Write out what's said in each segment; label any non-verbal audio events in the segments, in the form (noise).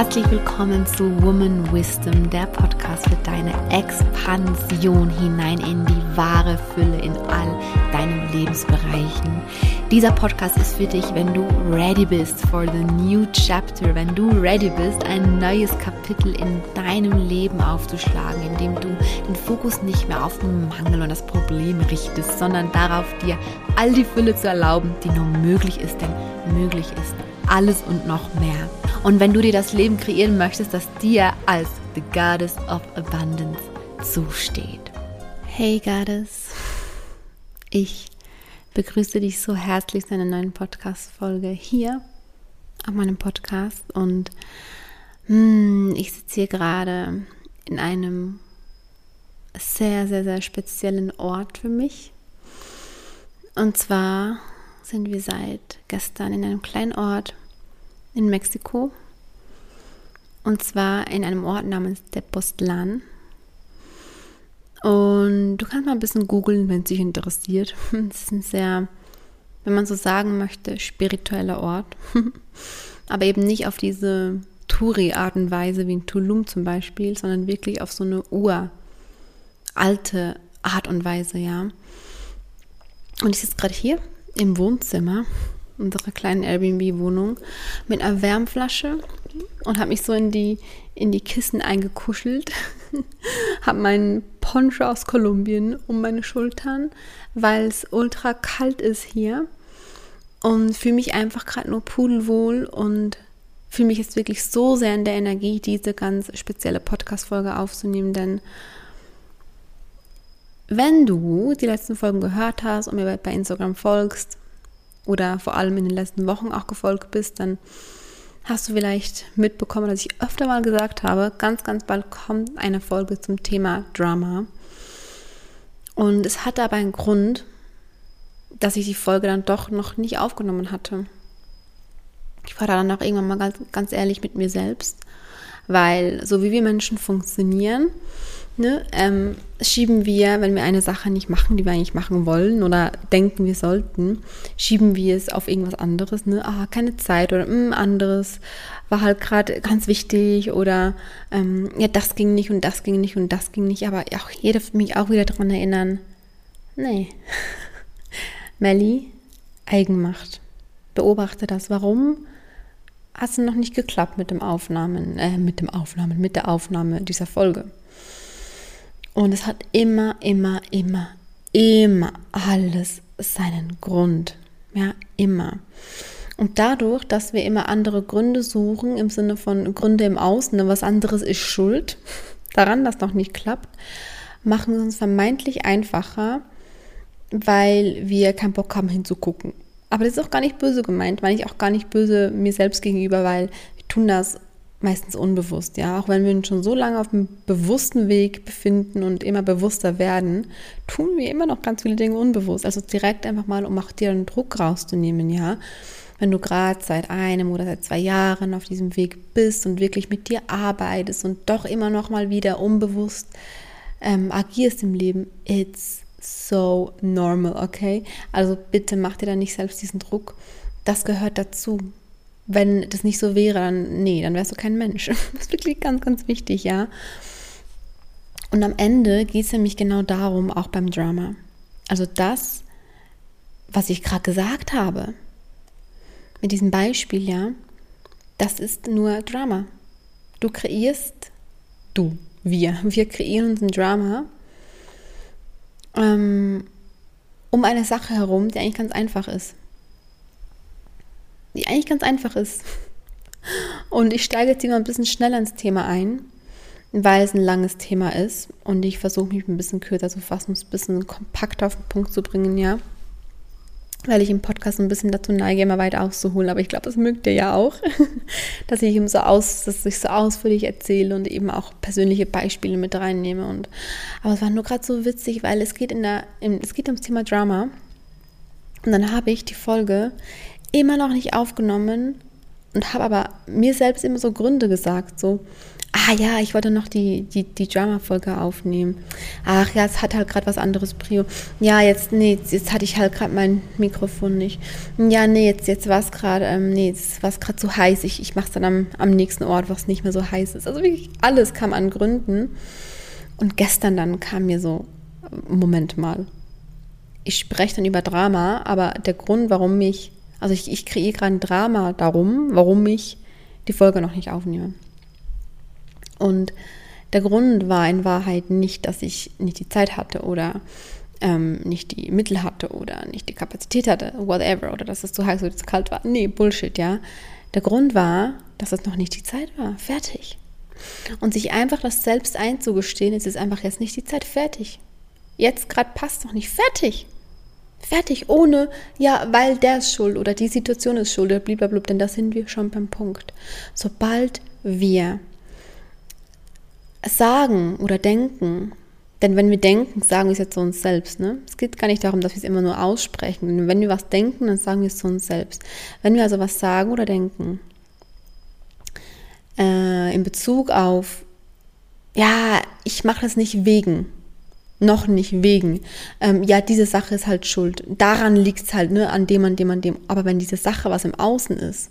Herzlich willkommen zu Woman Wisdom, der Podcast für deine Expansion hinein in die wahre Fülle in all deinen Lebensbereichen. Dieser Podcast ist für dich, wenn du ready bist for the new chapter, wenn du ready bist, ein neues Kapitel in deinem Leben aufzuschlagen, indem du den Fokus nicht mehr auf den Mangel und das Problem richtest, sondern darauf, dir all die Fülle zu erlauben, die nur möglich ist, denn möglich ist alles und noch mehr. Und wenn du dir das Leben kreieren möchtest, das dir als the Goddess of Abundance zusteht. Hey Goddess, ich begrüße dich so herzlich zu einer neuen Podcast-Folge hier auf meinem Podcast. Und hm, ich sitze hier gerade in einem sehr, sehr, sehr speziellen Ort für mich. Und zwar sind wir seit gestern in einem kleinen Ort in Mexiko. Und zwar in einem Ort namens Tepoztlan. Und du kannst mal ein bisschen googeln, wenn es dich interessiert. (laughs) Es ist ein sehr, wenn man so sagen möchte, spiritueller Ort. (laughs) Aber eben nicht auf diese Touri-Art und Weise wie in Tulum zum Beispiel, sondern wirklich auf so eine uralte Art und Weise, ja. Und ich sitze gerade hier im Wohnzimmer unserer kleinen Airbnb-Wohnung mit einer Wärmflasche und habe mich so in die, in die Kissen eingekuschelt, (laughs) habe meinen Poncho aus Kolumbien um meine Schultern, weil es ultra kalt ist hier und fühle mich einfach gerade nur pudelwohl und fühle mich jetzt wirklich so sehr in der Energie, diese ganz spezielle Podcast-Folge aufzunehmen, denn wenn du die letzten Folgen gehört hast und mir bei Instagram folgst, oder vor allem in den letzten Wochen auch gefolgt bist, dann hast du vielleicht mitbekommen, dass ich öfter mal gesagt habe, ganz, ganz bald kommt eine Folge zum Thema Drama. Und es hatte aber einen Grund, dass ich die Folge dann doch noch nicht aufgenommen hatte. Ich war dann auch irgendwann mal ganz, ganz ehrlich mit mir selbst, weil so wie wir Menschen funktionieren, ne, ähm, schieben wir, wenn wir eine Sache nicht machen, die wir eigentlich machen wollen oder denken, wir sollten, schieben wir es auf irgendwas anderes. Ne? Ah, keine Zeit oder mh, hm, anderes war halt gerade ganz wichtig oder ähm, ja, das ging nicht und das ging nicht und das ging nicht. Aber auch jeder mich auch wieder daran erinnern, nee, (laughs) Melli, Eigenmacht. Beobachte das. Warum hat es noch nicht geklappt mit dem Aufnahmen, äh, mit dem Aufnahmen, mit der Aufnahme dieser Folge? Und es hat immer, immer, immer, immer alles seinen Grund. Ja, immer. Und dadurch, dass wir immer andere Gründe suchen, im Sinne von Gründe im Außen, ne, was anderes ist schuld (laughs) daran, dass noch nicht klappt, machen wir uns vermeintlich einfacher, weil wir keinen Bock haben hinzugucken. Aber das ist auch gar nicht böse gemeint, meine ich auch gar nicht böse mir selbst gegenüber, weil wir tun das meistens unbewusst, ja. Auch wenn wir uns schon so lange auf dem bewussten Weg befinden und immer bewusster werden, tun wir immer noch ganz viele Dinge unbewusst. Also direkt einfach mal, um auch dir den Druck rauszunehmen, ja. Wenn du gerade seit einem oder seit zwei Jahren auf diesem Weg bist und wirklich mit dir arbeitest und doch immer noch mal wieder unbewusst ähm, agierst im Leben, it's so normal, okay? Also bitte mach dir da nicht selbst diesen Druck. Das gehört dazu wenn das nicht so wäre, dann nee, dann wärst du kein Mensch. (laughs) Das ist wirklich ganz, ganz wichtig, ja. Und am Ende geht es nämlich genau darum, auch beim Drama. Also das, was ich gerade gesagt habe, mit diesem Beispiel, ja, das ist nur Drama. Du kreierst, du, wir, (laughs) wir kreieren uns ein Drama ähm, um eine Sache herum, die eigentlich ganz einfach ist die eigentlich ganz einfach ist. Und ich steige jetzt hier mal ein bisschen schneller ins Thema ein, weil es ein langes Thema ist und ich versuche mich ein bisschen kürzer zu fassen, es ein bisschen kompakter auf den Punkt zu bringen, ja. Weil ich im Podcast ein bisschen dazu neige, immer weiter auszuholen, aber ich glaube, das mögt ihr ja auch, (laughs) dass ich ihm so aus, dass ich so ausführlich erzähle und eben auch persönliche Beispiele mit reinnehme. Und aber es war nur gerade so witzig, weil es geht in der, es geht ums Thema Drama. Und dann habe ich die Folge immer noch nicht aufgenommen und habe aber mir selbst immer so Gründe gesagt, so, Ah ja, ich wollte noch die, die, die Drama-Folge aufnehmen. Ach ja, es hat halt gerade was anderes Prio. Ja, jetzt, nee, jetzt hatte ich halt gerade mein Mikrofon nicht. Ja, nee, jetzt, jetzt war es gerade, ähm, nee, jetzt war es gerade zu heiß. Ich, ich mache es dann am, am nächsten Ort, was nicht mehr so heiß ist. Also wirklich alles kam an Gründen. Und gestern dann kam mir so, Moment mal. Ich spreche dann über Drama, aber der Grund, warum ich, also ich, ich kreiere gerade ein Drama darum, warum ich die Folge noch nicht aufnehme. Und der Grund war in Wahrheit nicht, dass ich nicht die Zeit hatte oder ähm, nicht die Mittel hatte oder nicht die Kapazität hatte, whatever, oder dass es zu heiß oder zu kalt war. Nee, Bullshit, ja. Der Grund war, dass es noch nicht die Zeit war. Fertig. Und sich einfach das selbst einzugestehen, es ist einfach jetzt nicht die Zeit. Fertig. Jetzt gerade passt noch nicht. Fertig. Fertig, ohne, ja, weil der ist schuld oder die Situation ist schuld oder blablabla, denn da sind wir schon beim Punkt. Sobald wir sagen oder denken, denn wenn wir denken, sagen wir es ja zu uns selbst. Ne? Es geht gar nicht darum, dass wir es immer nur aussprechen. Wenn wir was denken, dann sagen wir es zu uns selbst. Wenn wir also was sagen oder denken, äh, in Bezug auf, ja, ich mache das nicht wegen, noch nicht wegen, ähm, ja, diese Sache ist halt schuld. Daran liegt es halt, ne, an dem, an dem, an dem. Aber wenn diese Sache was im Außen ist,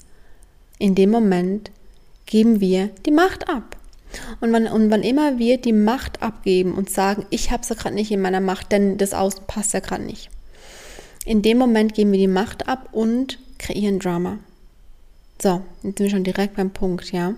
in dem Moment geben wir die Macht ab. Und wann, und wann immer wir die Macht abgeben und sagen, ich habe es ja gerade nicht in meiner Macht, denn das Außen passt ja gerade nicht. In dem Moment geben wir die Macht ab und kreieren Drama. So, jetzt sind wir schon direkt beim Punkt, ja.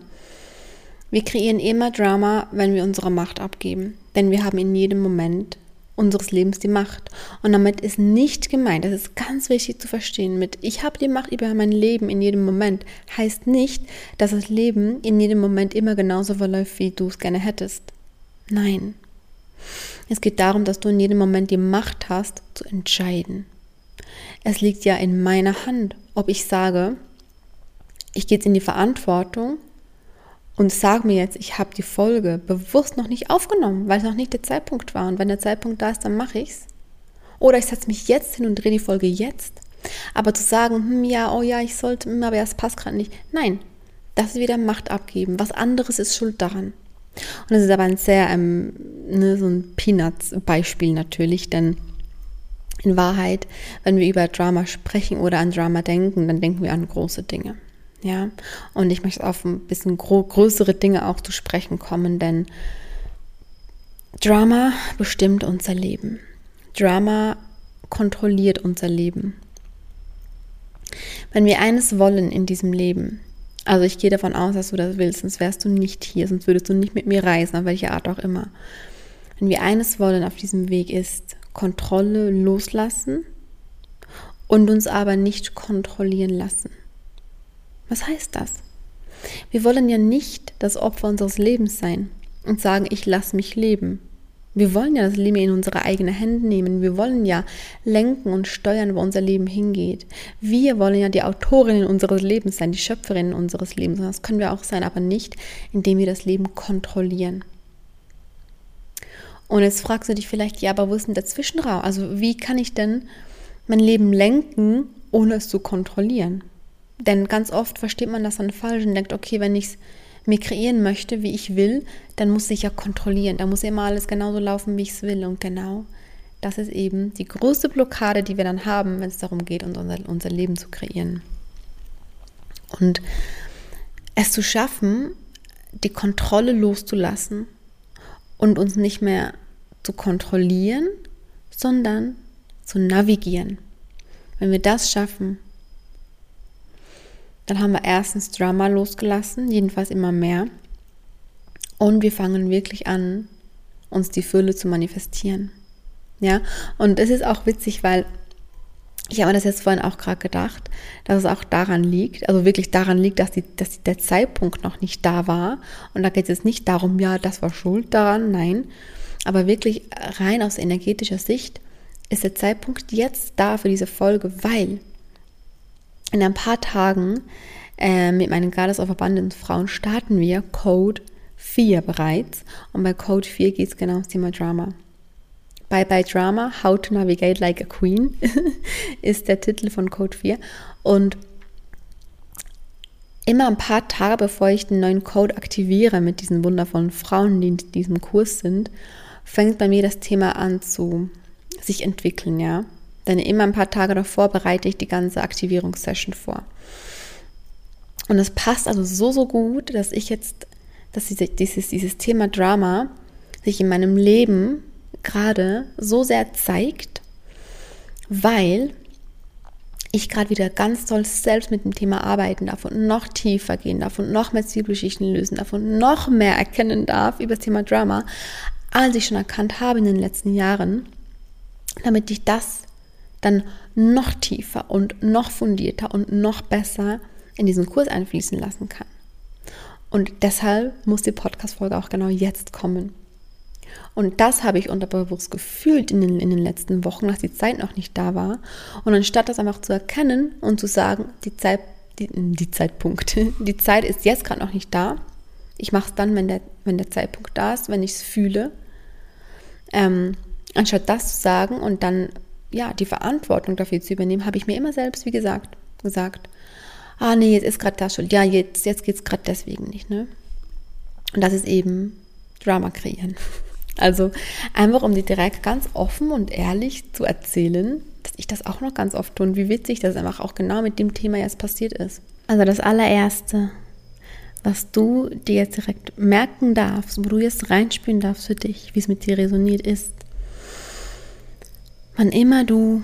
Wir kreieren immer Drama, wenn wir unsere Macht abgeben. Denn wir haben in jedem Moment unseres Lebens die Macht. Und damit ist nicht gemeint, das ist ganz wichtig zu verstehen, mit ich habe die Macht über mein Leben in jedem Moment, heißt nicht, dass das Leben in jedem Moment immer genauso verläuft, wie du es gerne hättest. Nein. Es geht darum, dass du in jedem Moment die Macht hast, zu entscheiden. Es liegt ja in meiner Hand, ob ich sage, ich gehe jetzt in die Verantwortung und sag mir jetzt, ich habe die Folge bewusst noch nicht aufgenommen, weil es noch nicht der Zeitpunkt war. Und wenn der Zeitpunkt da ist, dann mache ich es. Oder ich setze mich jetzt hin und drehe die Folge jetzt. Aber zu sagen, hm, ja, oh ja, ich sollte, hm, aber es passt gerade nicht. Nein, das ist wieder Macht abgeben. Was anderes ist schuld daran. Und das ist aber ein sehr, ähm, ne, so ein Peanuts-Beispiel natürlich, denn in Wahrheit, wenn wir über Drama sprechen oder an Drama denken, dann denken wir an große Dinge. Ja, und ich möchte auf ein bisschen größere Dinge auch zu sprechen kommen, denn Drama bestimmt unser Leben. Drama kontrolliert unser Leben. Wenn wir eines wollen in diesem Leben, also ich gehe davon aus, dass du das willst, sonst wärst du nicht hier, sonst würdest du nicht mit mir reisen, auf welche Art auch immer. Wenn wir eines wollen auf diesem Weg ist Kontrolle loslassen und uns aber nicht kontrollieren lassen. Was heißt das? Wir wollen ja nicht das Opfer unseres Lebens sein und sagen, ich lasse mich leben. Wir wollen ja das Leben in unsere eigenen Hände nehmen. Wir wollen ja lenken und steuern, wo unser Leben hingeht. Wir wollen ja die Autorinnen unseres Lebens sein, die Schöpferinnen unseres Lebens. Das können wir auch sein, aber nicht, indem wir das Leben kontrollieren. Und jetzt fragst du dich vielleicht, ja, aber wo ist denn der Zwischenraum? Also wie kann ich denn mein Leben lenken, ohne es zu kontrollieren? Denn ganz oft versteht man das dann falsch und denkt, okay, wenn ich es mir kreieren möchte, wie ich will, dann muss ich ja kontrollieren. Da muss immer alles genauso laufen, wie ich es will. Und genau das ist eben die größte Blockade, die wir dann haben, wenn es darum geht, unser, unser Leben zu kreieren. Und es zu schaffen, die Kontrolle loszulassen und uns nicht mehr zu kontrollieren, sondern zu navigieren. Wenn wir das schaffen, dann haben wir erstens Drama losgelassen, jedenfalls immer mehr. Und wir fangen wirklich an, uns die Fülle zu manifestieren. Ja, und es ist auch witzig, weil ich habe das jetzt vorhin auch gerade gedacht, dass es auch daran liegt, also wirklich daran liegt, dass, die, dass der Zeitpunkt noch nicht da war. Und da geht es jetzt nicht darum, ja, das war schuld daran, nein. Aber wirklich rein aus energetischer Sicht ist der Zeitpunkt jetzt da für diese Folge, weil in ein paar Tagen äh, mit meinen Goddess of Abundance Frauen starten wir Code 4 bereits. Und bei Code 4 geht es genau ums Thema Drama. Bye Bye Drama, How to Navigate Like a Queen (laughs) ist der Titel von Code 4. Und immer ein paar Tage bevor ich den neuen Code aktiviere mit diesen wundervollen Frauen, die in diesem Kurs sind, fängt bei mir das Thema an zu sich entwickeln, ja. Denn immer ein paar Tage davor bereite ich die ganze Aktivierungssession vor. Und es passt also so, so gut, dass ich jetzt, dass dieses, dieses Thema Drama sich in meinem Leben gerade so sehr zeigt, weil ich gerade wieder ganz toll selbst mit dem Thema arbeiten darf und noch tiefer gehen darf und noch mehr Zielgeschichten lösen darf und noch mehr erkennen darf über das Thema Drama, als ich schon erkannt habe in den letzten Jahren, damit ich das dann noch tiefer und noch fundierter und noch besser in diesen Kurs einfließen lassen kann. Und deshalb muss die Podcast-Folge auch genau jetzt kommen. Und das habe ich unterbewusst gefühlt in den, in den letzten Wochen, dass die Zeit noch nicht da war. Und anstatt das einfach zu erkennen und zu sagen, die Zeit, die, die Zeitpunkt, (laughs) die Zeit ist jetzt gerade noch nicht da. Ich mache es dann, wenn der, wenn der Zeitpunkt da ist, wenn ich es fühle. Ähm, anstatt das zu sagen und dann ja die Verantwortung dafür zu übernehmen, habe ich mir immer selbst, wie gesagt, gesagt, ah nee, jetzt ist gerade das schuld. Ja, jetzt, jetzt geht es gerade deswegen nicht. Ne? Und das ist eben Drama kreieren. (laughs) Also einfach, um dir direkt ganz offen und ehrlich zu erzählen, dass ich das auch noch ganz oft tue und wie witzig das einfach auch genau mit dem Thema jetzt passiert ist. Also das allererste, was du dir jetzt direkt merken darfst, wo du jetzt reinspüren darfst für dich, wie es mit dir resoniert ist. Wann immer du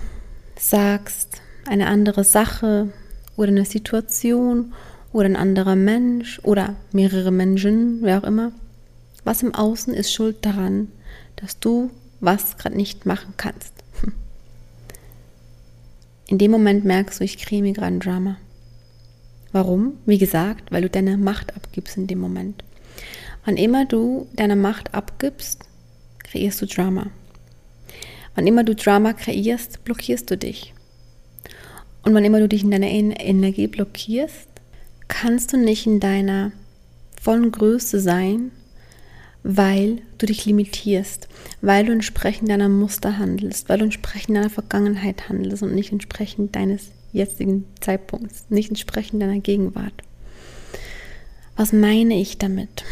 sagst, eine andere Sache oder eine Situation oder ein anderer Mensch oder mehrere Menschen, wer auch immer, was im Außen ist schuld daran, dass du was gerade nicht machen kannst? (laughs) In dem Moment merkst du, ich kriege mir gerade ein Drama. Warum? Wie gesagt, weil du deine Macht abgibst in dem Moment. Wann immer du deine Macht abgibst, kreierst du Drama. Wann immer du Drama kreierst, blockierst du dich. Und wann immer du dich in deiner Energie blockierst, kannst du nicht in deiner vollen Größe sein weil du dich limitierst, weil du entsprechend deiner Muster handelst, weil du entsprechend deiner Vergangenheit handelst und nicht entsprechend deines jetzigen Zeitpunkts, nicht entsprechend deiner Gegenwart. Was meine ich damit?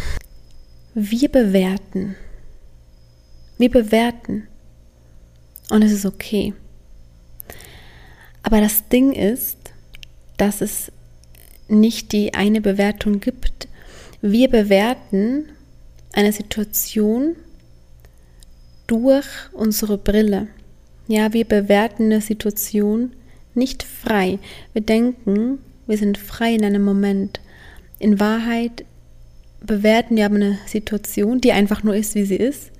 Wir bewerten. Wir bewerten. Und es ist okay. Aber das Ding ist, dass es nicht die eine Bewertung gibt. Wir bewerten eine Situation durch unsere Brille. Ja, wir bewerten eine Situation nicht frei. Wir denken, wir sind frei in einem Moment. In Wahrheit bewerten wir aber eine Situation, die einfach nur ist, wie sie ist,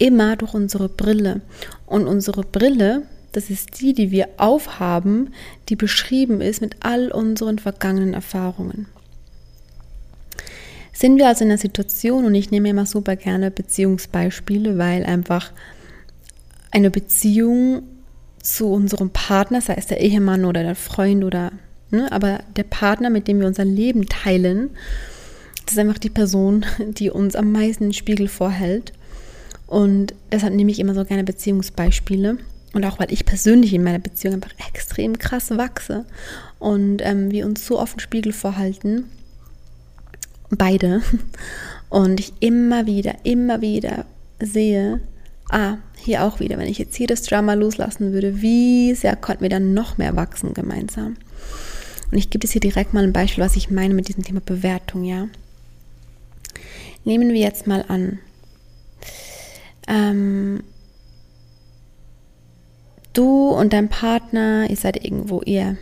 immer durch unsere Brille. Und unsere Brille, das ist die, die wir aufhaben, die beschrieben ist mit all unseren vergangenen Erfahrungen. Sind wir also in einer Situation, und ich nehme immer super gerne Beziehungsbeispiele, weil einfach eine Beziehung zu unserem Partner, sei es der Ehemann oder der Freund oder, ne, aber der Partner, mit dem wir unser Leben teilen, das ist einfach die Person, (laughs) die uns am meisten den Spiegel vorhält. Und deshalb nehme ich immer so gerne Beziehungsbeispiele. Und auch weil ich persönlich in meiner Beziehung einfach extrem krass wachse und ähm, wir uns so oft den Spiegel vorhalten beide. (laughs) Und ich immer wieder, immer wieder sehe, ah, hier auch wieder, wenn ich jetzt hier das Drama loslassen würde, wie sehr konnten wir dann noch mehr wachsen gemeinsam. Und ich gebe es hier direkt mal ein Beispiel, was ich meine mit diesem Thema Bewertung, ja. Nehmen wir jetzt mal an, ähm, du und dein Partner, ihr seid irgendwo, ihr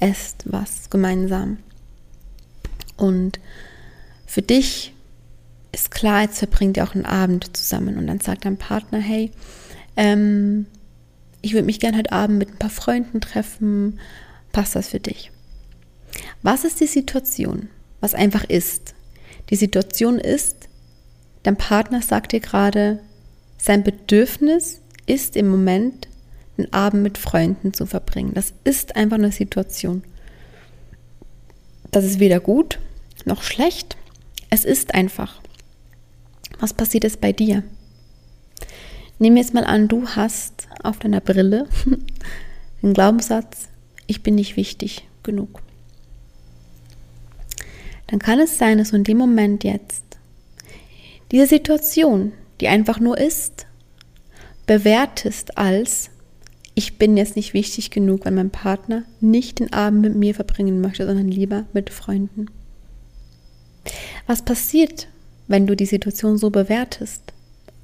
esst was gemeinsam. Und für dich ist klar, jetzt verbringt ihr auch einen Abend zusammen und dann sagt dein Partner, hey, ähm, ich würde mich gerne heute Abend mit ein paar Freunden treffen, passt das für dich? Was ist die Situation? Was einfach ist? Die Situation ist, dein Partner sagt dir gerade, sein Bedürfnis ist im Moment, einen Abend mit Freunden zu verbringen. Das ist einfach eine Situation. Das ist weder gut noch schlecht. Es ist einfach. Was passiert jetzt bei dir? Nehmen wir jetzt mal an, du hast auf deiner Brille (laughs) den Glaubenssatz, ich bin nicht wichtig genug. dann kann es sein, dass du in dem Moment jetzt diese Situation, die einfach nur ist, bewertest als ich bin jetzt nicht wichtig genug, wenn mein Partner nicht den Abend mit mir verbringen möchte, sondern lieber mit Freunden. Was passiert, wenn du die Situation so bewertest?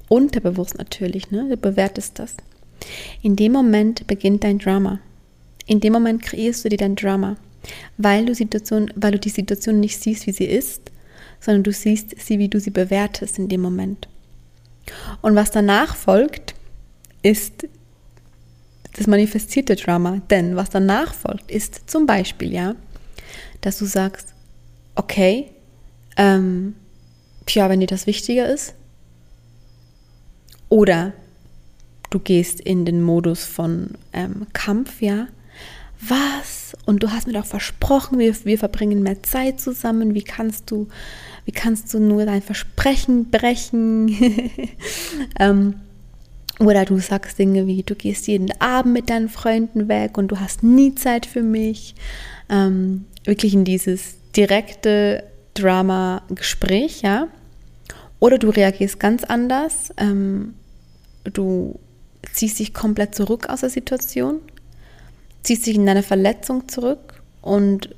Unterbewusst natürlich, ne? Du bewertest das. In dem Moment beginnt dein Drama. In dem Moment kreierst du dir dein Drama, weil du, Situation, weil du die Situation nicht siehst, wie sie ist, sondern du siehst sie, wie du sie bewertest in dem Moment. Und was danach folgt, ist das manifestierte Drama. Denn was danach folgt, ist zum Beispiel, ja, dass du sagst, okay, ähm, tja, wenn dir das wichtiger ist. Oder du gehst in den Modus von ähm, Kampf, ja. Was? Und du hast mir doch versprochen, wir, wir verbringen mehr Zeit zusammen. Wie kannst du, wie kannst du nur dein Versprechen brechen? (laughs) ähm, oder du sagst Dinge wie, du gehst jeden Abend mit deinen Freunden weg und du hast nie Zeit für mich. Ähm, wirklich in dieses direkte Drama-Gespräch, ja. Oder du reagierst ganz anders. Ähm, du ziehst dich komplett zurück aus der Situation, ziehst dich in deine Verletzung zurück und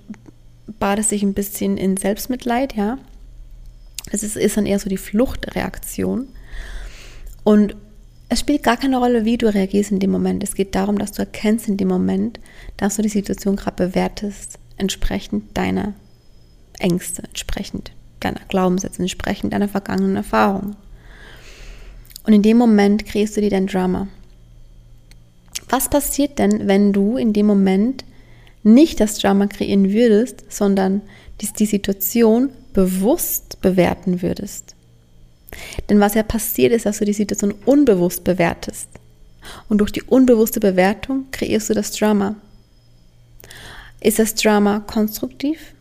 badest dich ein bisschen in Selbstmitleid, ja. Es ist, ist dann eher so die Fluchtreaktion. Und es spielt gar keine Rolle, wie du reagierst in dem Moment. Es geht darum, dass du erkennst in dem Moment, dass du die Situation gerade bewertest, entsprechend deiner Ängste, entsprechend deiner Glaubenssätze, entsprechend deiner vergangenen Erfahrungen. Und in dem Moment kreierst du dir dein Drama. Was passiert denn, wenn du in dem Moment nicht das Drama kreieren würdest, sondern die, die Situation bewusst bewerten würdest? Denn was ja passiert ist, dass du die Situation unbewusst bewertest. Und durch die unbewusste Bewertung kreierst du das Drama. Ist das Drama konstruktiv?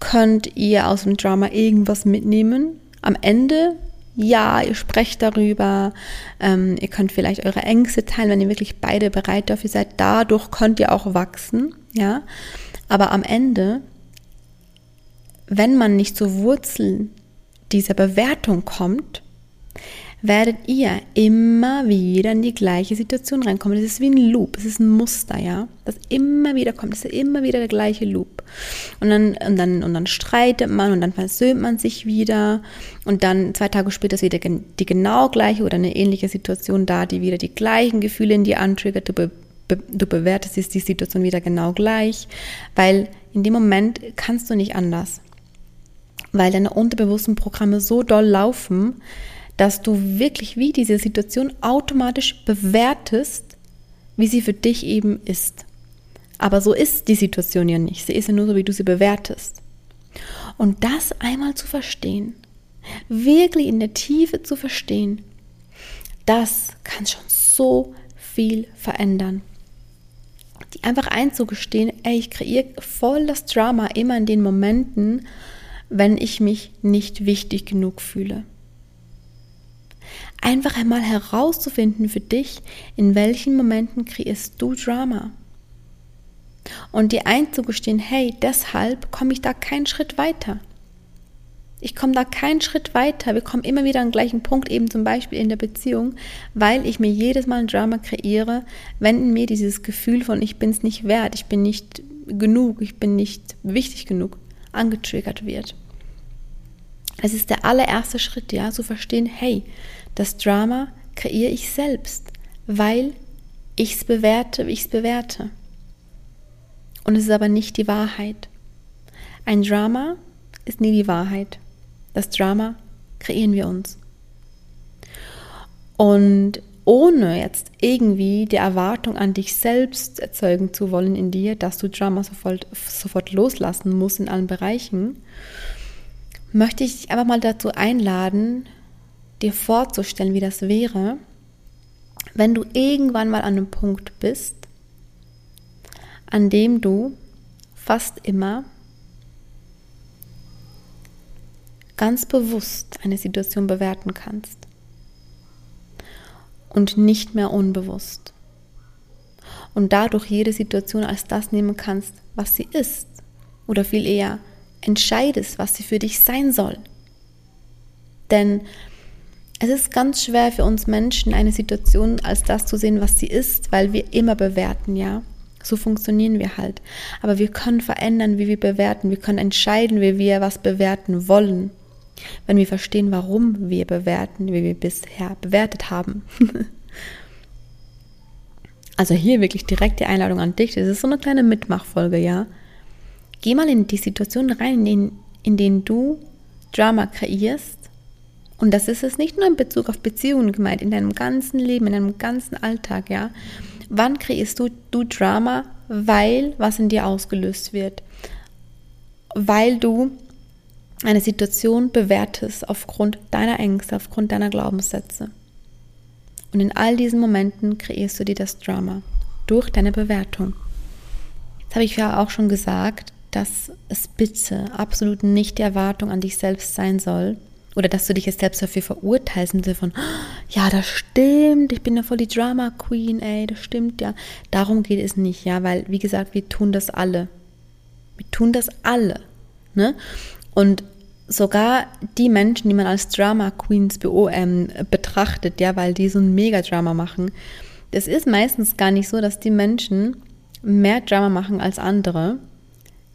Könnt ihr aus dem Drama irgendwas mitnehmen? Am Ende, ja, ihr sprecht darüber. Ähm, ihr könnt vielleicht eure Ängste teilen, wenn ihr wirklich beide bereit dafür seid. Dadurch könnt ihr auch wachsen, ja. Aber am Ende, wenn man nicht zu Wurzeln dieser Bewertung kommt, werdet ihr immer wieder in die gleiche Situation reinkommen. Das ist wie ein Loop, es ist ein Muster, ja, das immer wieder kommt. Das ist immer wieder der gleiche Loop. Und dann, und dann, und dann streitet man und dann versöhnt man sich wieder und dann zwei Tage später ist wieder die genau gleiche oder eine ähnliche Situation da, die wieder die gleichen Gefühle in dir antriggert. Du, be, be, du bewertest die Situation wieder genau gleich, weil in dem Moment kannst du nicht anders weil deine unterbewussten Programme so doll laufen, dass du wirklich wie diese Situation automatisch bewertest, wie sie für dich eben ist. Aber so ist die Situation ja nicht. Sie ist ja nur so, wie du sie bewertest. Und das einmal zu verstehen, wirklich in der Tiefe zu verstehen, das kann schon so viel verändern. Die einfach einzugestehen, ey, ich kreiere voll das Drama immer in den Momenten, wenn ich mich nicht wichtig genug fühle. Einfach einmal herauszufinden für dich, in welchen Momenten kreierst du Drama. Und dir einzugestehen, hey, deshalb komme ich da keinen Schritt weiter. Ich komme da keinen Schritt weiter. Wir kommen immer wieder an den gleichen Punkt, eben zum Beispiel in der Beziehung, weil ich mir jedes Mal ein Drama kreiere, wenn in mir dieses Gefühl von ich bin es nicht wert, ich bin nicht genug, ich bin nicht wichtig genug angetriggert wird. Es ist der allererste Schritt, ja, zu verstehen, hey, das Drama kreiere ich selbst, weil ich es bewerte, wie ich es bewerte. Und es ist aber nicht die Wahrheit. Ein Drama ist nie die Wahrheit. Das Drama kreieren wir uns. Und ohne jetzt irgendwie die Erwartung an dich selbst erzeugen zu wollen in dir, dass du Drama sofort, sofort loslassen musst in allen Bereichen, möchte ich dich einfach mal dazu einladen, dir vorzustellen, wie das wäre, wenn du irgendwann mal an einem Punkt bist, an dem du fast immer ganz bewusst eine Situation bewerten kannst und nicht mehr unbewusst. Und dadurch jede Situation als das nehmen kannst, was sie ist. Oder viel eher entscheidest, was sie für dich sein soll. Denn es ist ganz schwer für uns Menschen, eine Situation als das zu sehen, was sie ist, weil wir immer bewerten, ja. So funktionieren wir halt. Aber wir können verändern, wie wir bewerten. Wir können entscheiden, wie wir was bewerten wollen. Wenn wir verstehen, warum wir bewerten, wie wir bisher bewertet haben. (laughs) also hier wirklich direkt die Einladung an dich. Das ist so eine kleine Mitmachfolge, ja. Geh mal in die Situation rein, in in denen du Drama kreierst. Und das ist es nicht nur in Bezug auf Beziehungen gemeint, in deinem ganzen Leben, in deinem ganzen Alltag, ja. Wann kreierst du, du Drama, weil was in dir ausgelöst wird? Weil du eine Situation bewertest aufgrund deiner Ängste, aufgrund deiner Glaubenssätze. Und in all diesen Momenten kreierst du dir das Drama durch deine Bewertung. Jetzt habe ich ja auch schon gesagt, dass es bitte absolut nicht die Erwartung an dich selbst sein soll, oder dass du dich jetzt selbst dafür verurteilst im Sinne von, ja, das stimmt, ich bin ja voll die Drama Queen, ey, das stimmt ja. Darum geht es nicht, ja, weil, wie gesagt, wir tun das alle. Wir tun das alle, ne? Und sogar die Menschen, die man als Drama Queens ähm, betrachtet, ja, weil die so ein Mega-Drama machen, das ist meistens gar nicht so, dass die Menschen mehr Drama machen als andere.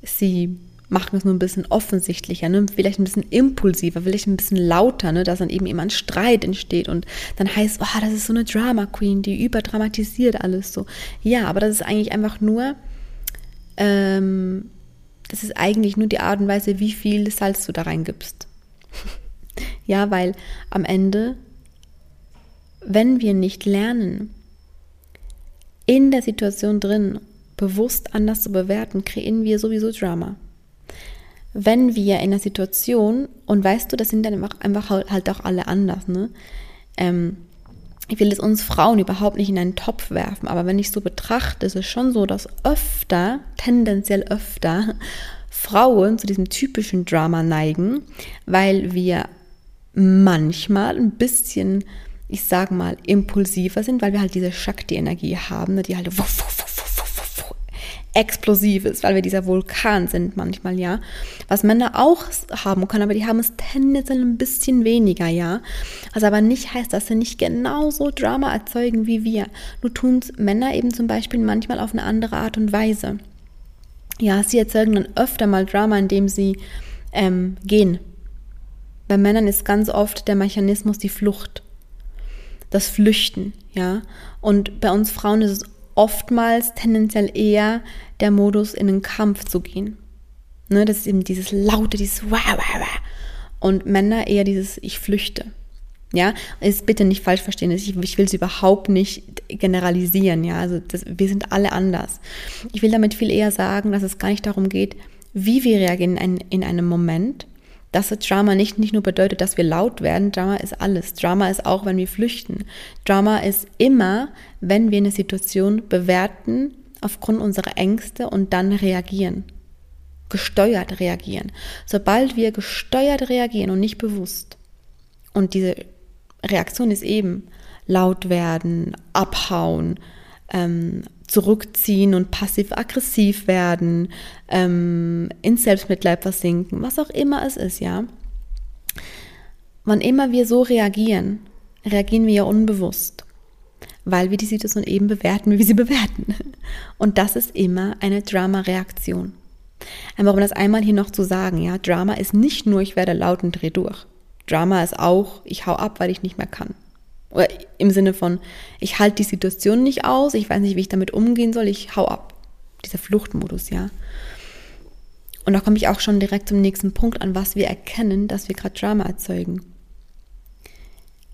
Sie machen es nur ein bisschen offensichtlicher, ne? vielleicht ein bisschen impulsiver, vielleicht ein bisschen lauter, ne? dass dann eben immer ein Streit entsteht und dann heißt, oh, das ist so eine Drama Queen, die überdramatisiert alles so. Ja, aber das ist eigentlich einfach nur, ähm, das ist eigentlich nur die Art und Weise, wie viel Salz du da reingibst. (laughs) ja, weil am Ende, wenn wir nicht lernen, in der Situation drin bewusst anders zu bewerten, kreieren wir sowieso Drama wenn wir in einer Situation, und weißt du, das sind dann einfach halt auch alle anders, ne? Ähm, ich will es uns Frauen überhaupt nicht in einen Topf werfen, aber wenn ich so betrachte, ist es schon so, dass öfter, tendenziell öfter, Frauen zu diesem typischen Drama neigen, weil wir manchmal ein bisschen, ich sage mal, impulsiver sind, weil wir halt diese Shakti-Energie haben, ne, die halt wuff, wuff, explosiv ist, weil wir dieser Vulkan sind manchmal, ja. Was Männer auch haben können, aber die haben es tendenziell ein bisschen weniger, ja. Was aber nicht heißt, dass sie nicht genauso Drama erzeugen wie wir. Nur tun es Männer eben zum Beispiel manchmal auf eine andere Art und Weise. Ja, sie erzeugen dann öfter mal Drama, indem sie ähm, gehen. Bei Männern ist ganz oft der Mechanismus die Flucht, das Flüchten, ja. Und bei uns Frauen ist es oftmals tendenziell eher der Modus, in den Kampf zu gehen. Ne, das ist eben dieses laute, dieses wah, wah, wah. Und Männer eher dieses ich flüchte. Ja, ist bitte nicht falsch verstehen. Ich, ich will es überhaupt nicht generalisieren. Ja, also das, wir sind alle anders. Ich will damit viel eher sagen, dass es gar nicht darum geht, wie wir reagieren in, in einem Moment, dass Drama nicht, nicht nur bedeutet, dass wir laut werden, Drama ist alles. Drama ist auch, wenn wir flüchten. Drama ist immer, wenn wir eine Situation bewerten aufgrund unserer Ängste und dann reagieren. Gesteuert reagieren. Sobald wir gesteuert reagieren und nicht bewusst, und diese Reaktion ist eben laut werden, abhauen, ähm, zurückziehen und passiv-aggressiv werden, ähm, ins Selbstmitleid versinken, was auch immer es ist, ja. Wann immer wir so reagieren, reagieren wir ja unbewusst, weil wir die Situation eben bewerten, wie wir sie bewerten. Und das ist immer eine Drama-Reaktion. Einfach um das einmal hier noch zu sagen, ja, Drama ist nicht nur, ich werde laut und dreh durch. Drama ist auch, ich hau ab, weil ich nicht mehr kann. Oder im Sinne von, ich halte die Situation nicht aus, ich weiß nicht, wie ich damit umgehen soll, ich hau ab. Dieser Fluchtmodus, ja. Und da komme ich auch schon direkt zum nächsten Punkt an, was wir erkennen, dass wir gerade Drama erzeugen.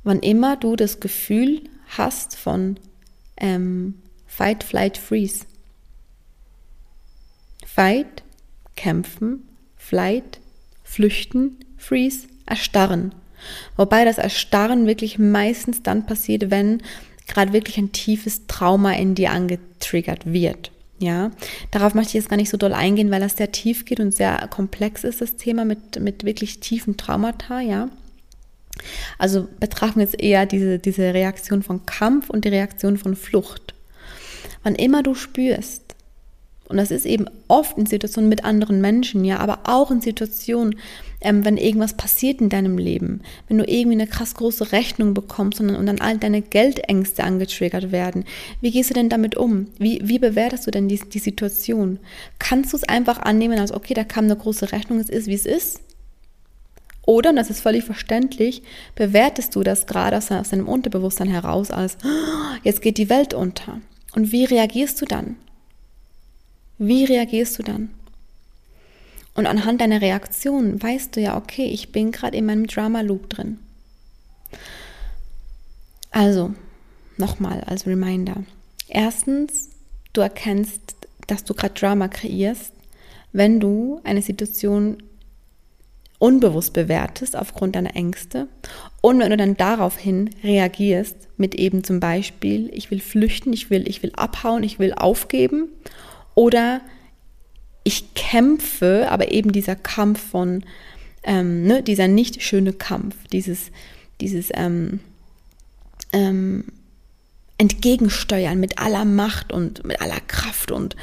Wann immer du das Gefühl hast von ähm, Fight, Flight, Freeze. Fight, kämpfen, Flight, flüchten, Freeze, erstarren. Wobei das Erstarren wirklich meistens dann passiert, wenn gerade wirklich ein tiefes Trauma in dir angetriggert wird. Ja, darauf möchte ich jetzt gar nicht so doll eingehen, weil das sehr tief geht und sehr komplex ist, das Thema mit, mit wirklich tiefen Traumata, ja. Also betrachten wir jetzt eher diese, diese Reaktion von Kampf und die Reaktion von Flucht. Wann immer du spürst, Und das ist eben oft in Situationen mit anderen Menschen, ja, aber auch in Situationen, ähm, wenn irgendwas passiert in deinem Leben, wenn du irgendwie eine krass große Rechnung bekommst und, und dann all deine Geldängste angetriggert werden. Wie gehst du denn damit um? Wie, wie bewertest du denn die, die Situation? Kannst du es einfach annehmen als, okay, da kam eine große Rechnung, es ist, wie es ist? Oder, und das ist völlig verständlich, bewertest du das gerade aus, deinem Unterbewusstsein heraus als, oh, jetzt geht die Welt unter. Und wie reagierst du dann? Wie reagierst du dann? Und anhand deiner Reaktion weißt du ja, okay, ich bin gerade in meinem Drama-Loop drin. Also, nochmal als Reminder. Erstens, du erkennst, dass du gerade Drama kreierst, wenn du eine Situation unbewusst bewertest aufgrund deiner Ängste. Und wenn du dann daraufhin reagierst mit eben zum Beispiel, ich will flüchten, ich will, ich will abhauen, ich will aufgeben oder ich kämpfe, aber eben dieser Kampf von, ähm, ne, dieser nicht schöne Kampf, dieses, dieses ähm, ähm, Entgegensteuern mit aller Macht und mit aller Kraft und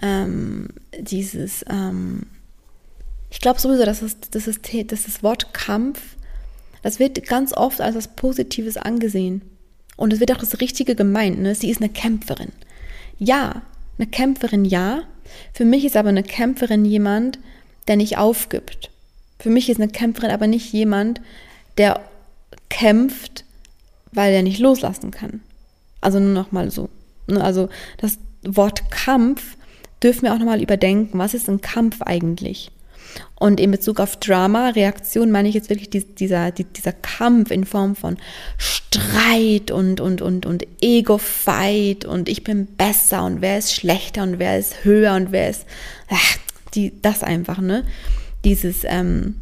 ähm, dieses, ähm, ich glaube sowieso, dass das, das, ist, dass das Wort Kampf, das wird ganz oft als was Positives angesehen. Und es wird auch das Richtige gemeint, ne? sie ist eine Kämpferin. Ja, eine Kämpferin ja. Für mich ist aber eine Kämpferin jemand, der nicht aufgibt. Für mich ist eine Kämpferin aber nicht jemand, der kämpft, weil er nicht loslassen kann. Also nur noch mal so. Ne, also das Wort Kampf dürfen wir auch noch mal überdenken. Was ist ein Kampf eigentlich? Und in Bezug auf Drama, Reaktion, meine ich jetzt wirklich dieser, dieser Kampf in Form von Streit und, und, und, und Ego-Fight und ich bin besser und wer ist schlechter und wer ist höher und wer ist, ach, die, das einfach, ne? Dieses, ähm,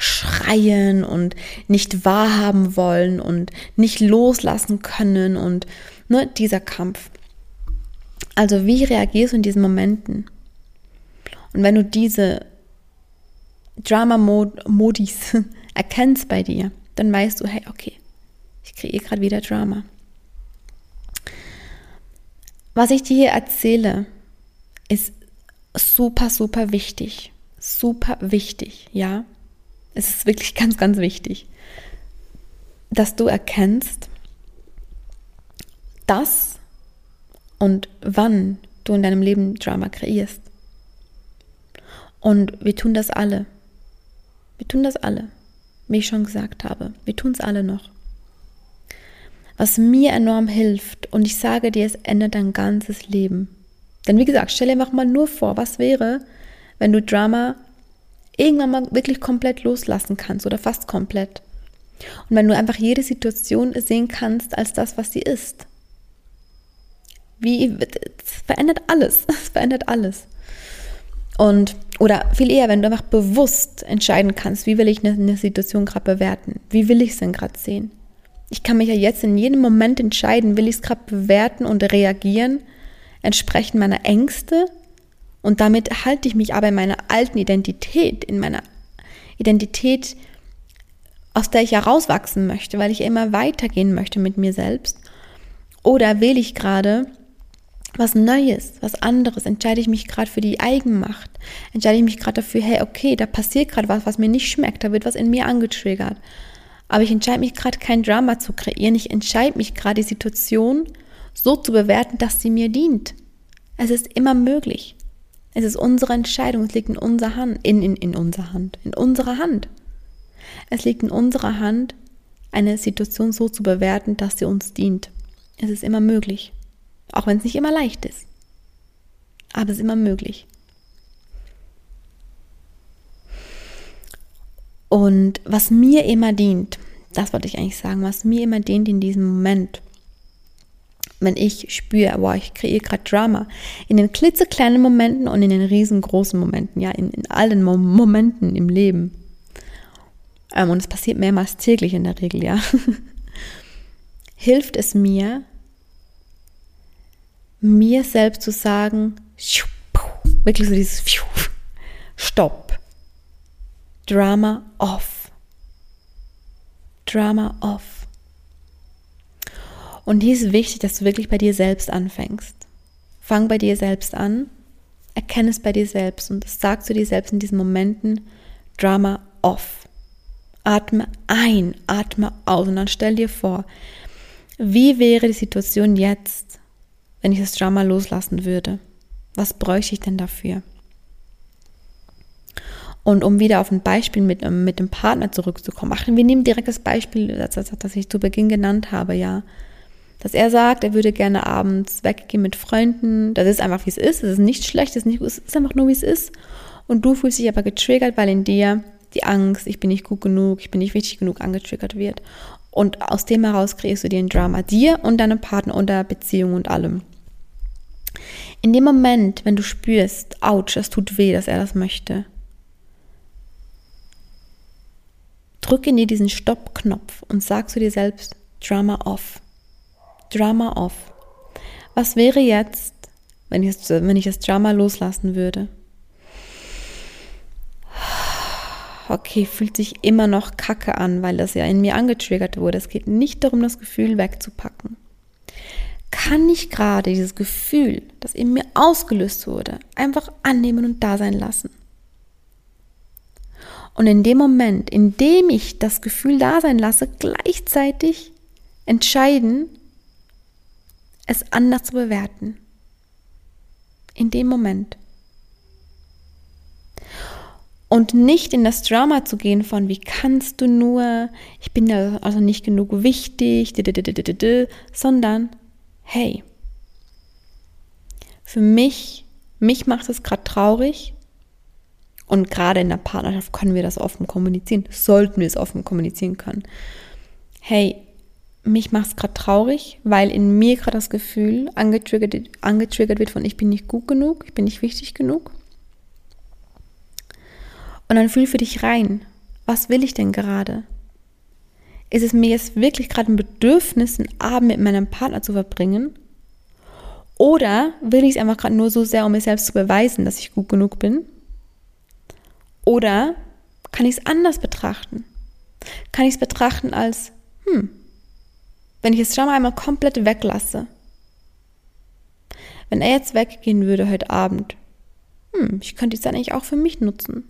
Schreien und nicht wahrhaben wollen und nicht loslassen können und ne, dieser Kampf. Also wie reagierst du in diesen Momenten? Und wenn du diese Drama-Modis (laughs) erkennst bei dir, dann weißt du, hey, okay, ich kreiere gerade wieder Drama. Was ich dir hier erzähle, ist super, super wichtig. Super wichtig, ja. Es ist wirklich (laughs) ganz, ganz wichtig, dass du erkennst, dass und wann du in deinem Leben Drama kreierst. Und wir tun das alle. Wir tun das alle, wie ich schon gesagt habe. Wir tun es alle noch. Was mir enorm hilft, und ich sage dir, es ändert dein ganzes Leben. Denn wie gesagt, stell dir einfach mal nur vor, was wäre, wenn du Drama irgendwann mal wirklich komplett loslassen kannst oder fast komplett. Und wenn du einfach jede Situation sehen kannst als das, was sie ist. Wie, es verändert alles. (laughs) Es verändert alles. Und, oder viel eher, wenn du einfach bewusst entscheiden kannst, wie will ich eine, eine Situation gerade bewerten? Wie will ich es denn gerade sehen? Ich kann mich ja jetzt in jedem Moment entscheiden, will ich es gerade bewerten und reagieren, entsprechend meiner Ängste. Und damit halte ich mich aber in meiner alten Identität, in meiner Identität, aus der ich herauswachsen möchte, weil ich immer weitergehen möchte mit mir selbst. Oder wähle ich gerade was Neues, was anderes, entscheide ich mich gerade für die Eigenmacht, entscheide ich mich gerade dafür, hey, okay, da passiert gerade was, was mir nicht schmeckt, da wird was in mir angetriggert. Aber ich entscheide mich gerade kein Drama zu kreieren, ich entscheide mich gerade die Situation so zu bewerten, dass sie mir dient. Es ist immer möglich. Es ist unsere Entscheidung, es liegt in unserer Hand, in, in, in unserer Hand, in unserer Hand. Es liegt in unserer Hand, eine Situation so zu bewerten, dass sie uns dient. Es ist immer möglich. Auch wenn es nicht immer leicht ist. Aber es ist immer möglich. Und was mir immer dient, das wollte ich eigentlich sagen, was mir immer dient in diesem Moment, wenn ich spüre, wow, ich kreiere gerade Drama, in den klitzekleinen Momenten und in den riesengroßen Momenten, ja, in, in allen Momenten im Leben. Ähm, und es passiert mehrmals täglich in der Regel, ja. (laughs) Hilft es mir, mir selbst zu sagen, wirklich so dieses Stopp. Drama off. Drama off. Und hier ist wichtig, dass du wirklich bei dir selbst anfängst. Fang bei dir selbst an, erkenne es bei dir selbst und sag zu dir selbst in diesen Momenten Drama off. Atme ein, atme aus und dann stell dir vor, wie wäre die Situation jetzt, wenn ich das Drama loslassen würde? Was bräuchte ich denn dafür? Und um wieder auf ein Beispiel mit, ähm, mit dem Partner zurückzukommen, ach, wir nehmen direkt das Beispiel, das, das ich zu Beginn genannt habe, ja. Dass er sagt, er würde gerne abends weggehen mit Freunden. Das ist einfach, wie es ist. Es ist nicht schlecht, es ist, nicht, es ist einfach nur, wie es ist. Und du fühlst dich aber getriggert, weil in dir die Angst, ich bin nicht gut genug, ich bin nicht wichtig genug, angetriggert wird. Und aus dem heraus kreierst du dir ein Drama, dir und deinem Partner und der Beziehung und allem. In dem Moment, wenn du spürst, ouch, es tut weh, dass er das möchte, Drücke dir diesen Stopp-Knopf und sag zu dir selbst, Drama off. Drama off. Was wäre jetzt, wenn ich, wenn ich das Drama loslassen würde? Okay, fühlt sich immer noch kacke an, weil das ja in mir angetriggert wurde. Es geht nicht darum, das Gefühl wegzupacken. Kann ich gerade dieses Gefühl, das in mir ausgelöst wurde, einfach annehmen und da sein lassen? Und in dem Moment, in dem ich das Gefühl da sein lasse, gleichzeitig entscheiden, es anders zu bewerten. In dem Moment. Und nicht in das Drama zu gehen von, wie kannst du nur, ich bin ja also nicht genug wichtig, sondern, hey, für mich, mich macht es gerade traurig, und gerade in der Partnerschaft können wir das offen kommunizieren, sollten wir es offen kommunizieren können. Hey, mich macht es gerade traurig, weil in mir gerade das Gefühl angetriggert, angetriggert wird von ich bin nicht gut genug, ich bin nicht wichtig genug. Und dann fühl für dich rein, was will ich denn gerade? Ist es mir jetzt wirklich gerade ein Bedürfnis, einen Abend mit meinem Partner zu verbringen? Oder will ich es einfach gerade nur so sehr, um mir selbst zu beweisen, dass ich gut genug bin? Oder kann ich es anders betrachten? Kann ich es betrachten als, hm, wenn ich es schon mal einmal komplett weglasse, wenn er jetzt weggehen würde heute Abend, hm, ich könnte es dann eigentlich auch für mich nutzen.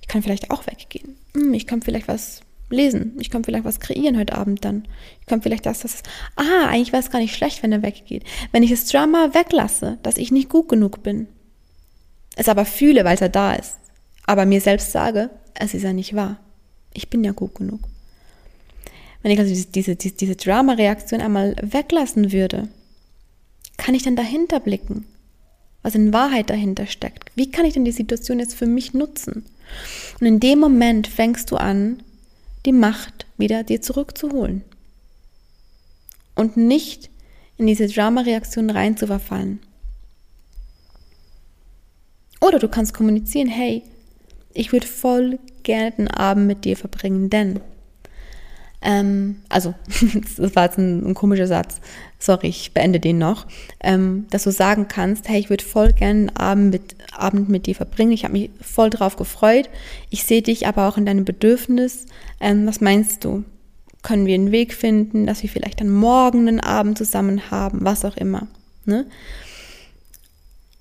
Ich kann vielleicht auch weggehen. Hm, ich kann vielleicht was lesen. Ich kann vielleicht was kreieren heute Abend dann. Ich kann vielleicht das, das. Ah, eigentlich wäre es gar nicht schlecht, wenn er weggeht. Wenn ich das Drama weglasse, dass ich nicht gut genug bin, es aber fühle, weil es ja da ist, aber mir selbst sage, es ist ja nicht wahr. Ich bin ja gut genug. Wenn ich also diese, diese, diese Drama-Reaktion einmal weglassen würde, kann ich dann dahinter blicken, was in Wahrheit dahinter steckt? Wie kann ich denn die Situation jetzt für mich nutzen? Und in dem Moment fängst du an, die Macht wieder dir zurückzuholen. Und nicht in diese Drama-Reaktion rein zu verfallen. Oder du kannst kommunizieren, hey, ich würde voll gerne den Abend mit dir verbringen, denn, ähm, also, (laughs) das war jetzt ein, ein, komischer Satz, sorry, ich beende den noch, ähm, dass du sagen kannst, hey, ich würde voll gerne den Abend mit, Abend mit dir verbringen, ich habe mich voll drauf gefreut, ich sehe dich aber auch in deinem Bedürfnis, ähm, was meinst du? Können wir einen Weg finden, dass wir vielleicht dann morgen einen Abend zusammen haben, was auch immer, ne?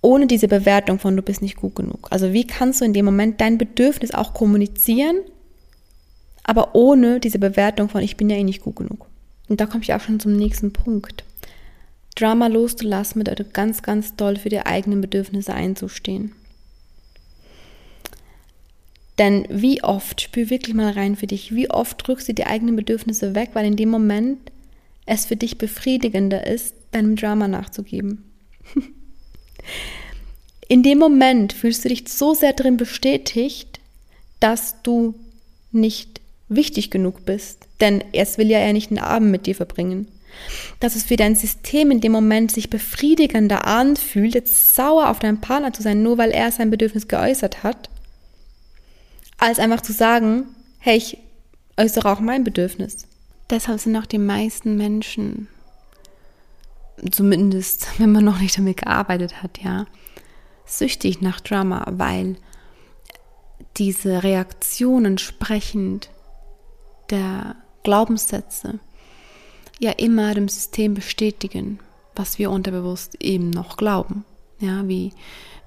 ohne diese Bewertung von du bist nicht gut genug. Also wie kannst du in dem Moment dein Bedürfnis auch kommunizieren, aber ohne diese Bewertung von ich bin ja eh nicht gut genug. Und da komme ich auch schon zum nächsten Punkt. Drama loszulassen bedeutet ganz, ganz doll für die eigenen Bedürfnisse einzustehen. Denn wie oft, spür wirklich mal rein für dich, wie oft drückst du die eigenen Bedürfnisse weg, weil in dem Moment es für dich befriedigender ist, deinem Drama nachzugeben. (laughs) In dem Moment fühlst du dich so sehr drin bestätigt, dass du nicht wichtig genug bist. Denn es will ja er nicht einen Abend mit dir verbringen. Dass es für dein System in dem Moment sich befriedigender anfühlt, jetzt sauer auf deinen Partner zu sein, nur weil er sein Bedürfnis geäußert hat, als einfach zu sagen, hey, ich äußere auch mein Bedürfnis. Deshalb sind auch die meisten Menschen zumindest (laughs) wenn man noch nicht damit gearbeitet hat, ja, süchtig nach Drama, weil diese Reaktionen sprechend der Glaubenssätze ja immer dem System bestätigen. was wir unterbewusst eben noch glauben. Ja, wie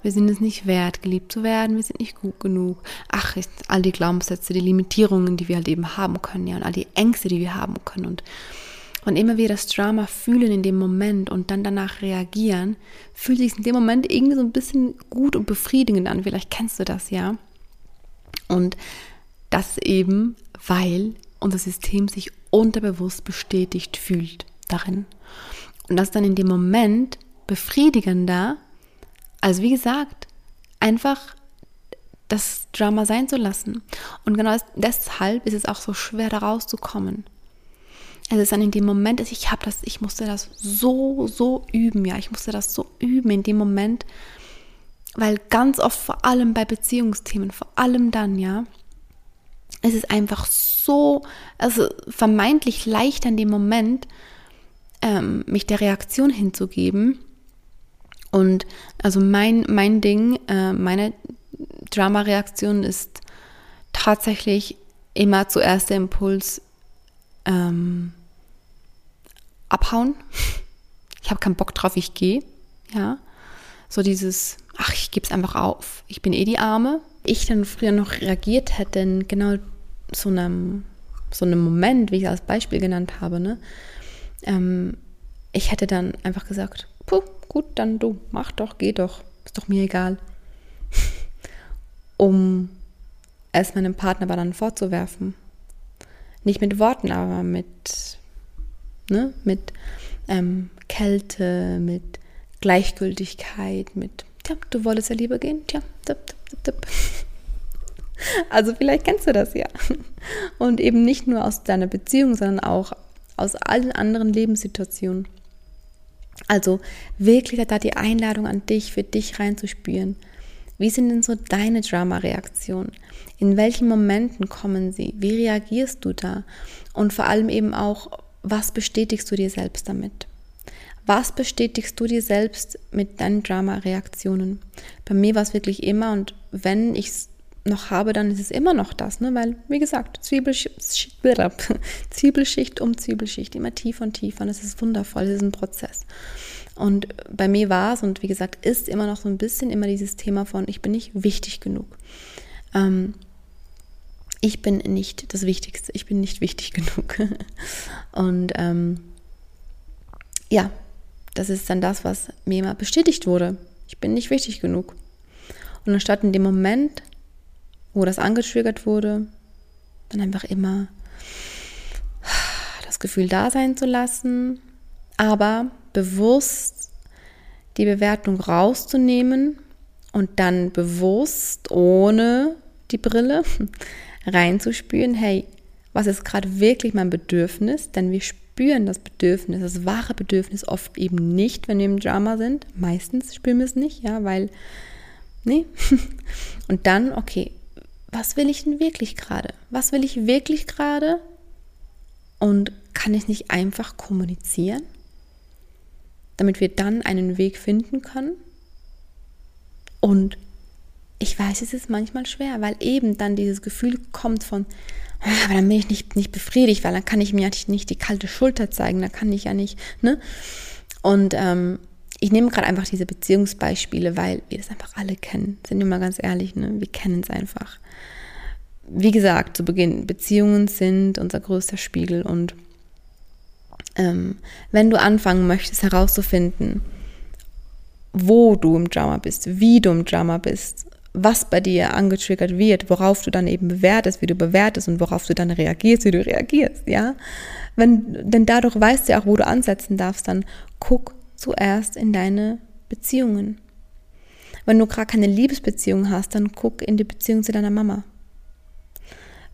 wir sind es nicht wert, geliebt zu werden, wir sind nicht gut genug. Ach, all die Glaubenssätze, die Limitierungen, die wir halt eben haben können, ja, und all die Ängste, die wir haben können. Und, und immer wir das Drama fühlen in dem Moment und dann danach reagieren, fühlt sich in dem Moment irgendwie so ein bisschen gut und befriedigend an. Vielleicht kennst du das, ja. Und das eben, weil unser System sich unterbewusst bestätigt fühlt darin. Und das dann in dem Moment befriedigender, also wie gesagt, einfach das Drama sein zu lassen. Und genau deshalb ist es auch so schwer, da rauszukommen. Es ist dann in dem Moment, ich habe das, ich musste das so, so üben, ja, ich musste das so üben in dem Moment, weil ganz oft, vor allem bei Beziehungsthemen, vor allem dann, ja, es ist einfach so, also vermeintlich leicht in dem Moment, ähm, mich der Reaktion hinzugeben. Und also mein, mein Ding, äh, meine Drama-Reaktion ist tatsächlich immer zuerst der Impuls ähm, abhauen. (laughs) Ich habe keinen Bock drauf, ich gehe. Ja, so dieses, ach, ich gebe es einfach auf. Ich bin eh die Arme. Ich dann früher noch reagiert hätte, in genau so einem, so einem Moment, wie ich es als Beispiel genannt habe, ne? Ähm, ich hätte dann einfach gesagt, puh, gut, dann du, mach doch, geh doch, ist doch mir egal. (laughs) um es meinem Partner aber dann vorzuwerfen. Nicht mit Worten, aber mit, ne, mit ähm, Kälte, mit Gleichgültigkeit, mit, tja, du wolltest ja lieber gehen, tja, dip, dip, dip. Also vielleicht kennst du das ja. Und eben nicht nur aus deiner Beziehung, sondern auch aus allen anderen Lebenssituationen. Also wirklich da die Einladung an dich, für dich reinzuspüren. Wie sind denn so deine Drama-Reaktionen? In welchen Momenten kommen sie? Wie reagierst du da? Und vor allem eben auch, was bestätigst du dir selbst damit? Was bestätigst du dir selbst mit deinen Drama-Reaktionen? Bei mir war es wirklich immer, und wenn ich es noch habe, dann ist es immer noch das, ne? weil, wie gesagt, Zwiebelschicht, (laughs) Zwiebelschicht um Zwiebelschicht, immer tiefer und tiefer und es ist wundervoll, es ist ein Prozess. Und bei mir war es und wie gesagt, ist immer noch so ein bisschen immer dieses Thema von, ich bin nicht wichtig genug. Ähm, ich bin nicht das Wichtigste, ich bin nicht wichtig genug. (laughs) und ähm, ja, das ist dann das, was mir immer bestätigt wurde. Ich bin nicht wichtig genug. Und anstatt in dem Moment wo das angetriggert wurde, dann einfach immer das Gefühl da sein zu lassen, aber bewusst die Bewertung rauszunehmen und dann bewusst ohne die Brille (laughs) reinzuspüren, hey, was ist gerade wirklich mein Bedürfnis? Denn wir spüren das Bedürfnis, das wahre Bedürfnis oft eben nicht, wenn wir im Drama sind. Meistens spüren wir es nicht, ja, weil, nee. (laughs) Und dann, okay, was will ich denn wirklich gerade? Was will ich wirklich gerade? Und kann ich nicht einfach kommunizieren, damit wir dann einen Weg finden können? Und ich weiß, es ist manchmal schwer, weil eben dann dieses Gefühl kommt von, ah, aber dann bin ich nicht, nicht befriedigt, weil dann kann ich mir nicht die kalte Schulter zeigen, dann kann ich ja nicht, ne? Und ähm, ich nehme gerade einfach diese Beziehungsbeispiele, weil wir das einfach alle kennen. Sind wir mal ganz ehrlich, ne? Wir kennen es einfach. Wie gesagt, zu Beginn, Beziehungen sind unser größter Spiegel und ähm, wenn du anfangen möchtest herauszufinden, wo du im Drama bist, wie du im Drama bist, was bei dir angetriggert wird, worauf du dann eben bewertest, wie du bewertest und worauf du dann reagierst, wie du reagierst, ja? Wenn, denn dadurch weißt du ja auch, wo du ansetzen darfst, dann guck zuerst in deine Beziehungen. Wenn du gerade keine Liebesbeziehung hast, dann guck in die Beziehung zu deiner Mama.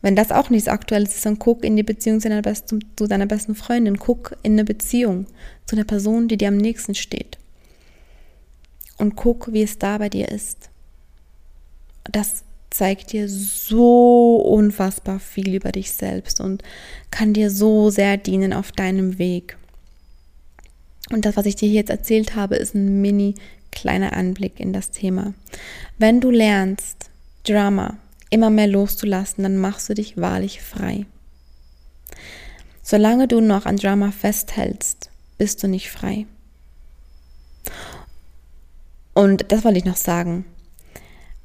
Wenn das auch nichts Aktuelles ist, dann guck in die Beziehung zu deiner, besten, zu deiner besten Freundin, guck in eine Beziehung zu einer Person, die dir am nächsten steht. Und guck, wie es da bei dir ist. Das zeigt dir so unfassbar viel über dich selbst und kann dir so sehr dienen auf deinem Weg. Und das, was ich dir jetzt erzählt habe, ist ein mini kleiner Anblick in das Thema. Wenn du lernst, Drama immer mehr loszulassen, dann machst du dich wahrlich frei. Solange du noch an Drama festhältst, bist du nicht frei. Und das wollte ich noch sagen.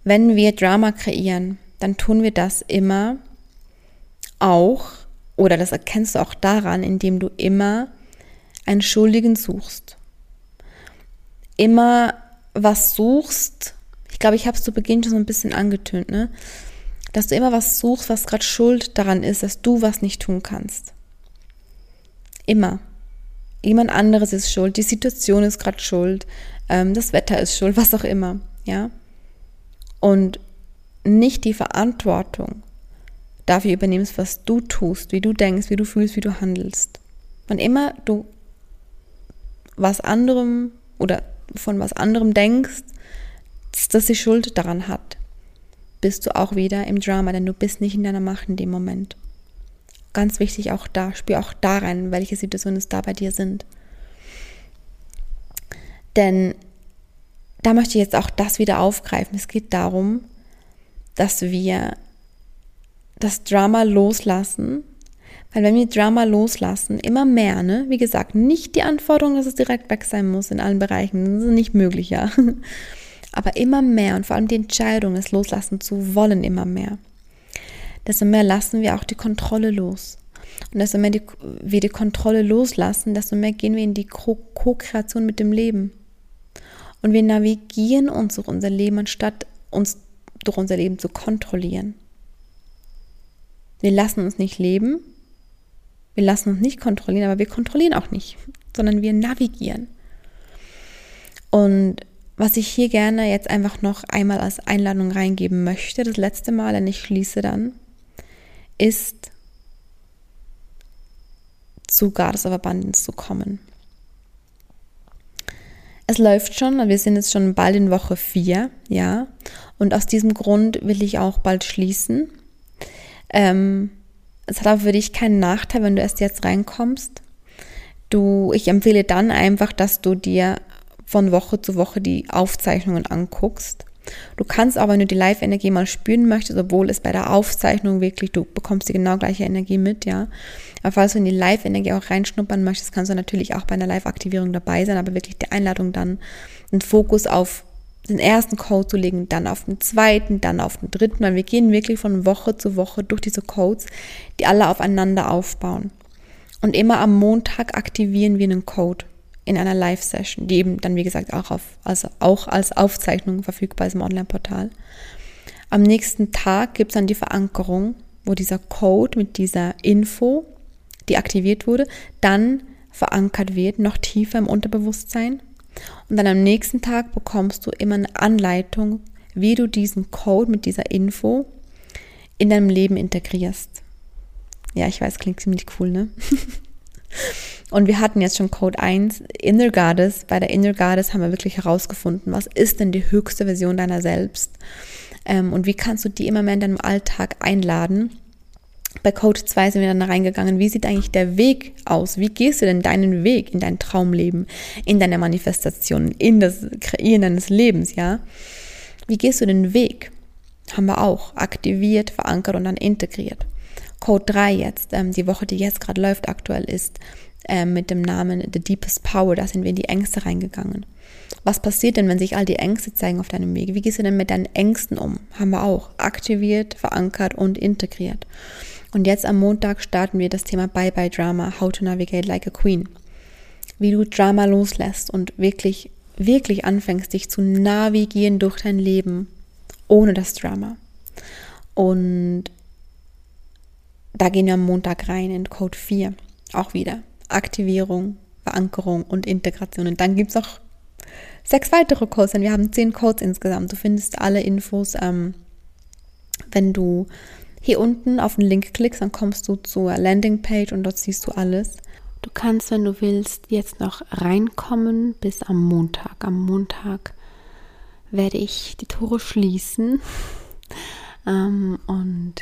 Wenn wir Drama kreieren, dann tun wir das immer auch, oder das erkennst du auch daran, indem du immer einen Schuldigen suchst. Immer was suchst, ich glaube, ich habe es zu Beginn schon so ein bisschen angetönt, ne? dass du immer was suchst, was gerade schuld daran ist, dass du was nicht tun kannst. Immer. Jemand anderes ist schuld, die Situation ist gerade schuld, ähm, das Wetter ist schuld, (laughs) was auch immer, ja. Und nicht die Verantwortung dafür übernimmst, was du tust, wie du denkst, wie du fühlst, wie du handelst. Wann immer du was anderem oder von was anderem denkst, dass sie Schuld daran hat, bist du auch wieder im Drama, denn du bist nicht in deiner Macht in dem Moment. Ganz wichtig auch da, spür auch da rein, welche Situationen es da bei dir sind. Denn da möchte ich jetzt auch das wieder aufgreifen. Es geht darum, dass wir das Drama loslassen. Weil wenn wir Drama loslassen, immer mehr, ne? Wie gesagt, nicht die Anforderung, dass es direkt weg sein muss in allen Bereichen. Das ist nicht möglich, ja. (laughs) Aber immer mehr und vor allem die Entscheidung, es loslassen zu wollen, immer mehr. Desto mehr lassen wir auch die Kontrolle los. Und desto mehr die, wir die Kontrolle loslassen, desto mehr gehen wir in die Co-Kreation mit dem Leben. Und wir navigieren uns durch unser Leben, anstatt uns durch unser Leben zu kontrollieren. Wir lassen uns nicht leben, wir lassen uns nicht kontrollieren, aber wir kontrollieren auch nicht, sondern wir navigieren. Und was ich hier gerne jetzt einfach noch einmal als Einladung reingeben möchte, das letzte Mal, denn ich schließe dann, ist zu Goddess of Abundance zu kommen. Es läuft schon, wir sind jetzt schon bald in Woche 4, ja. Und aus diesem Grund will ich auch bald schließen. Ähm, es hat aber für dich keinen Nachteil, wenn du erst jetzt reinkommst. Du, ich empfehle dann einfach, dass du dir von Woche zu Woche die Aufzeichnungen anguckst. Du kannst aber, wenn du die Live-Energie mal spüren möchtest, obwohl es bei der Aufzeichnung wirklich, du bekommst die genau gleiche Energie mit, ja. Aber falls du in die Live-Energie auch reinschnuppern möchtest, kannst du natürlich auch bei einer Live-Aktivierung dabei sein, aber wirklich die Einladung dann, einen Fokus auf den ersten Code zu legen, dann auf den zweiten, dann auf den dritten, weil wir gehen wirklich von Woche zu Woche durch diese Codes, die alle aufeinander aufbauen. Und immer am Montag aktivieren wir einen Code in einer Live-Session, die eben dann, wie gesagt, auch, auf, also auch als Aufzeichnung verfügbar ist im Online-Portal. Am nächsten Tag gibt es dann die Verankerung, wo dieser Code mit dieser Info, die aktiviert wurde, dann verankert wird, noch tiefer im Unterbewusstsein. Und dann am nächsten Tag bekommst du immer eine Anleitung, wie du diesen Code mit dieser Info in deinem Leben integrierst. Ja, ich weiß, klingt ziemlich cool, ne? (laughs) Und wir hatten jetzt schon Code 1, Inner Goddess. Bei der Inner Goddess haben wir wirklich herausgefunden, was ist denn die höchste Version deiner selbst? Ähm, und wie kannst du die immer mehr in deinem Alltag einladen? Bei Code 2 sind wir dann reingegangen, wie sieht eigentlich der Weg aus? Wie gehst du denn deinen Weg in dein Traumleben, in deine Manifestation, in das Kreieren deines Lebens, ja? Wie gehst du den Weg? Haben wir auch aktiviert, verankert und dann integriert. Code 3 jetzt, ähm, die Woche, die jetzt gerade läuft, aktuell ist, ähm, mit dem Namen The Deepest Power, da sind wir in die Ängste reingegangen. Was passiert denn, wenn sich all die Ängste zeigen auf deinem Weg? Wie gehst du denn mit deinen Ängsten um? Haben wir auch aktiviert, verankert und integriert. Und jetzt am Montag starten wir das Thema Bye Bye Drama, How to Navigate Like a Queen. Wie du Drama loslässt und wirklich, wirklich anfängst, dich zu navigieren durch dein Leben ohne das Drama. Und da gehen wir am Montag rein in Code 4. Auch wieder Aktivierung, Verankerung und Integration. Und dann gibt es noch sechs weitere Codes, denn wir haben zehn Codes insgesamt. Du findest alle Infos, ähm, wenn du hier unten auf den Link klickst, dann kommst du zur Landingpage und dort siehst du alles. Du kannst, wenn du willst, jetzt noch reinkommen bis am Montag. Am Montag werde ich die Tore schließen. (laughs) ähm, und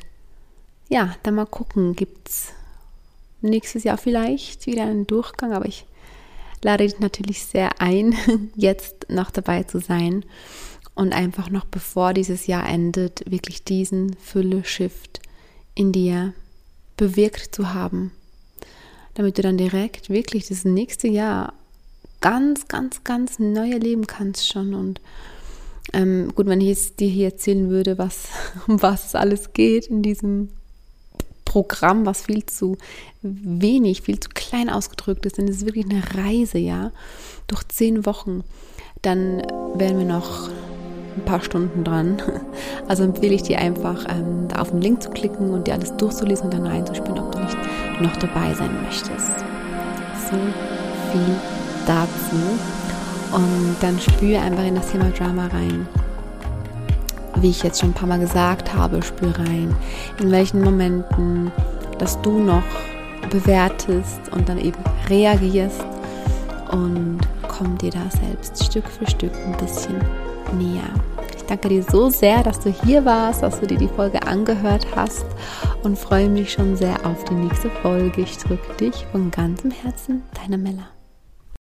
ja, dann mal gucken, gibt es nächstes Jahr vielleicht wieder einen Durchgang, aber ich lade dich natürlich sehr ein, (laughs) jetzt noch dabei zu sein und einfach noch bevor dieses Jahr endet, wirklich diesen Fülle-Shift in dir bewirkt zu haben, damit du dann direkt wirklich das nächste Jahr ganz, ganz, ganz neu erleben kannst schon. Und ähm, gut, wenn ich jetzt dir hier erzählen würde, was, (laughs) um was es alles geht in diesem Programm, was viel zu wenig, viel zu klein ausgedrückt ist, denn es ist wirklich eine Reise, ja, durch zehn Wochen, dann wären wir noch ein paar Stunden dran. (laughs) Also empfehle ich dir einfach, ähm, da auf den Link zu klicken und dir alles durchzulesen und dann reinzuspielen, ob du nicht noch dabei sein möchtest. So viel dazu. Und dann spüre einfach in das Thema Drama rein. Wie ich jetzt schon ein paar Mal gesagt habe, spür rein, in welchen Momenten, dass du noch bewertest und dann eben reagierst und komm dir da selbst Stück für Stück ein bisschen näher. Ich danke dir so sehr, dass du hier warst, dass du dir die Folge angehört hast und freue mich schon sehr auf die nächste Folge. Ich drücke dich von ganzem Herzen, deine Mella.